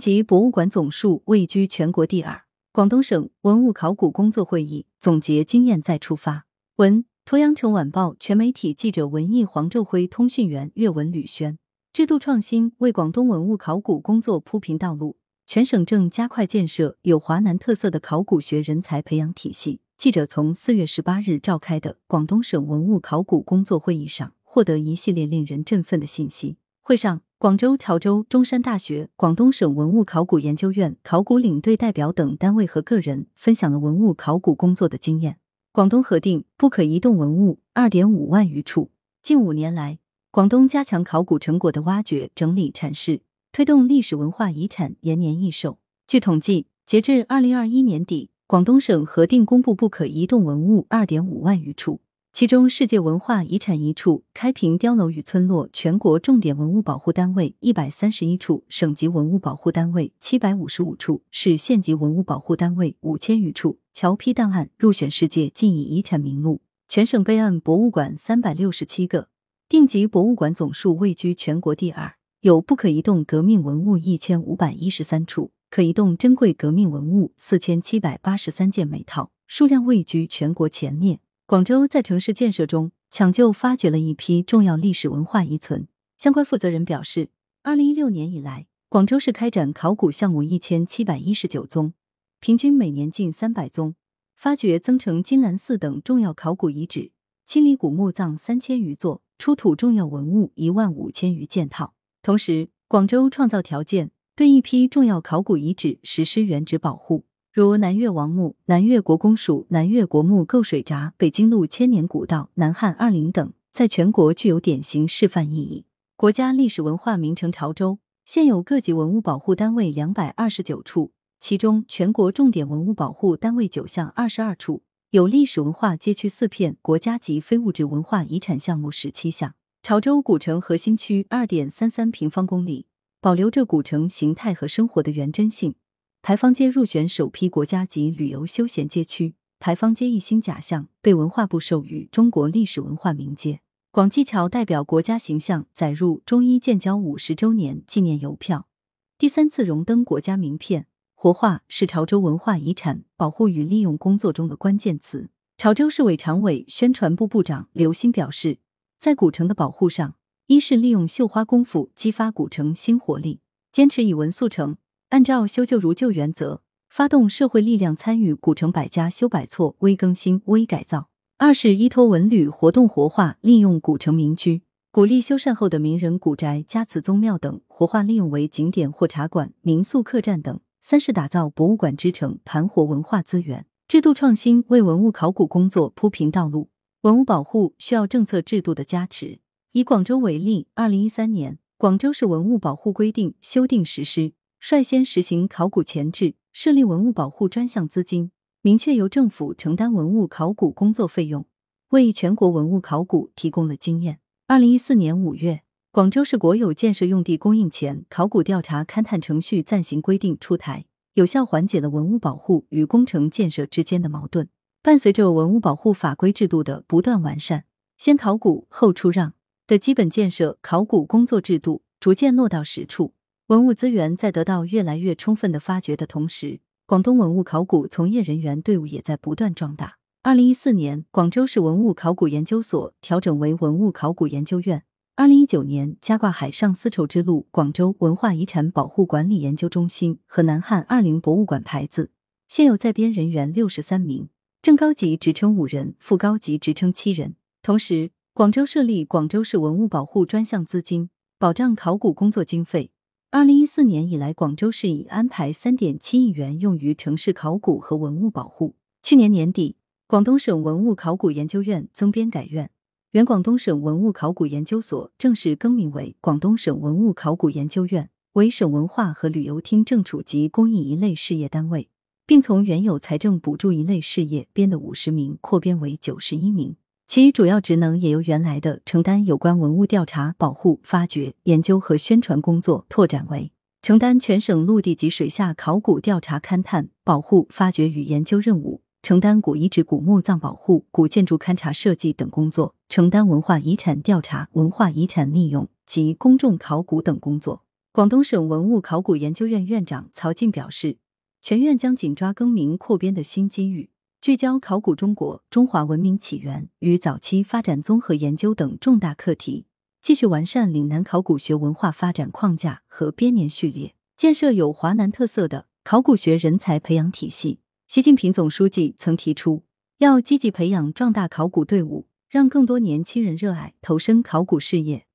级博物馆总数位居全国第二。广东省文物考古工作会议总结经验再出发。文：鄱阳城晚报全媒体记者文艺黄昼辉通讯员岳文吕轩。制度创新为广东文物考古工作铺平道路。全省正加快建设有华南特色的考古学人才培养体系。记者从四月十八日召开的广东省文物考古工作会议上获得一系列令人振奋的信息。会上，广州、潮州、中山大学、广东省文物考古研究院考古领队代表等单位和个人分享了文物考古工作的经验。广东核定不可移动文物二点五万余处。近五年来，广东加强考古成果的挖掘、整理、阐释，推动历史文化遗产延年益寿。据统计，截至二零二一年底。广东省核定公布不可移动文物二点五万余处，其中世界文化遗产一处，开平碉楼与村落全国重点文物保护单位一百三十一处，省级文物保护单位七百五十五处，市县级文物保护单位五千余处。侨批档案入选世界记忆遗产名录，全省备案博物馆三百六十七个，定级博物馆总数位居全国第二，有不可移动革命文物一千五百一十三处。可移动珍贵革命文物四千七百八十三件每套，数量位居全国前列。广州在城市建设中抢救发掘了一批重要历史文化遗存。相关负责人表示，二零一六年以来，广州市开展考古项目一千七百一十九宗，平均每年近三百宗，发掘增城金兰寺等重要考古遗址，清理古墓葬三千余座，出土重要文物一万五千余件套。同时，广州创造条件。对一批重要考古遗址实施原址保护，如南岳王墓、南岳国公署、南岳国墓构水闸、北京路千年古道、南汉二陵等，在全国具有典型示范意义。国家历史文化名城潮州现有各级文物保护单位两百二十九处，其中全国重点文物保护单位九项二十二处，有历史文化街区四片，国家级非物质文化遗产项目十七项。潮州古城核心区二点三三平方公里。保留着古城形态和生活的原真性。牌坊街入选首批国家级旅游休闲街区，牌坊街一星甲巷被文化部授予中国历史文化名街。广济桥代表国家形象，载入中医建交五十周年纪念邮票，第三次荣登国家名片。活化是潮州文化遗产保护与利用工作中的关键词。潮州市委常委、宣传部部长刘鑫表示，在古城的保护上。一是利用绣花功夫激发古城新活力，坚持以文塑城，按照修旧如旧原则，发动社会力量参与古城百家修百错、微更新、微改造；二是依托文旅活动活化，利用古城民居，鼓励修缮后的名人古宅、家祠、宗庙等活化利用为景点或茶馆、民宿、客栈等；三是打造博物馆之城，盘活文化资源，制度创新为文物考古工作铺平道路。文物保护需要政策制度的加持。以广州为例，二零一三年，广州市文物保护规定修订实施，率先实行考古前置，设立文物保护专项资金，明确由政府承担文物考古工作费用，为全国文物考古提供了经验。二零一四年五月，广州市国有建设用地供应前考古调查勘探程序暂行规定出台，有效缓解了文物保护与工程建设之间的矛盾。伴随着文物保护法规制度的不断完善，先考古后出让。的基本建设考古工作制度逐渐落到实处，文物资源在得到越来越充分的发掘的同时，广东文物考古从业人员队伍也在不断壮大。二零一四年，广州市文物考古研究所调整为文物考古研究院；二零一九年，加挂海上丝绸之路广州文化遗产保护管理研究中心和南汉二陵博物馆牌子。现有在编人员六十三名，正高级职称五人，副高级职称七人。同时，广州设立广州市文物保护专项资金，保障考古工作经费。二零一四年以来，广州市已安排三点七亿元用于城市考古和文物保护。去年年底，广东省文物考古研究院增编改院，原广东省文物考古研究所正式更名为广东省文物考古研究院，为省文化和旅游厅正处级公益一类事业单位，并从原有财政补助一类事业编的五十名扩编为九十一名。其主要职能也由原来的承担有关文物调查、保护、发掘、研究和宣传工作，拓展为承担全省陆地及水下考古调查、勘探、保护、发掘与研究任务，承担古遗址、古墓葬保护、古建筑勘察设计等工作，承担文化遗产调查、文化遗产利用及公众考古等工作。广东省文物考古研究院院长曹进表示，全院将紧抓更名扩编的新机遇，聚焦考古中国、中华文明起源与早期发展综合研究等重大课题，继续完善岭南考古学文化发展框架和编年序列，建设有华南特色的考古学人才培养体系。习近平总书记曾提出，要积极培养壮大考古队伍，让更多年轻人热爱投身考古事业，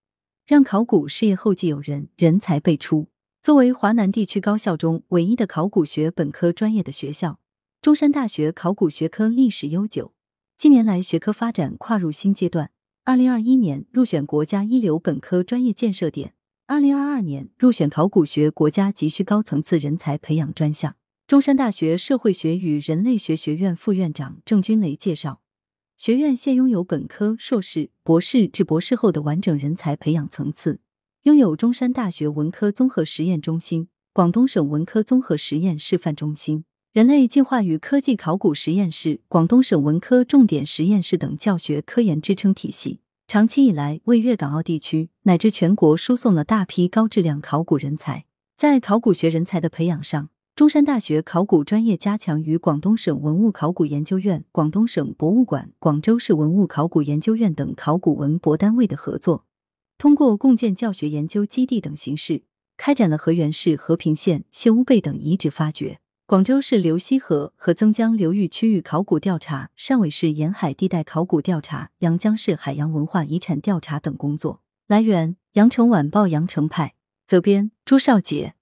让考古事业后继有人，人才辈出。作为华南地区高校中唯一的考古学本科专业的学校，中山大学考古学科历史悠久，近年来学科发展跨入新阶段。二零二一年入选国家一流本科专业建设点，二零二二年入选考古学国家急需高层次人才培养专项。中山大学社会学与人类学学院副院长郑军雷介绍，学院现拥有本科、硕士、博士至博士后的完整人才培养层次，拥有中山大学文科综合实验中心、广东省文科综合实验示范中心、人类进化与科技考古实验室、广东省文科重点实验室等教学科研支撑体系，长期以来为粤港澳地区乃至全国输送了大批高质量考古人才。在考古学人才的培养上，中山大学考古专业加强与广东省文物考古研究院、广东省博物馆、广州市文物考古研究院等考古文博单位的合作，通过共建教学研究基地等形式，开展了河源市和平县谢乌贝等遗址发掘、广州市流溪河和曾江流域区域考古调查、汕尾市沿海地带考古调查、阳江市海洋文化遗产调查等工作。来源：羊城晚报羊城派，责编：朱少杰。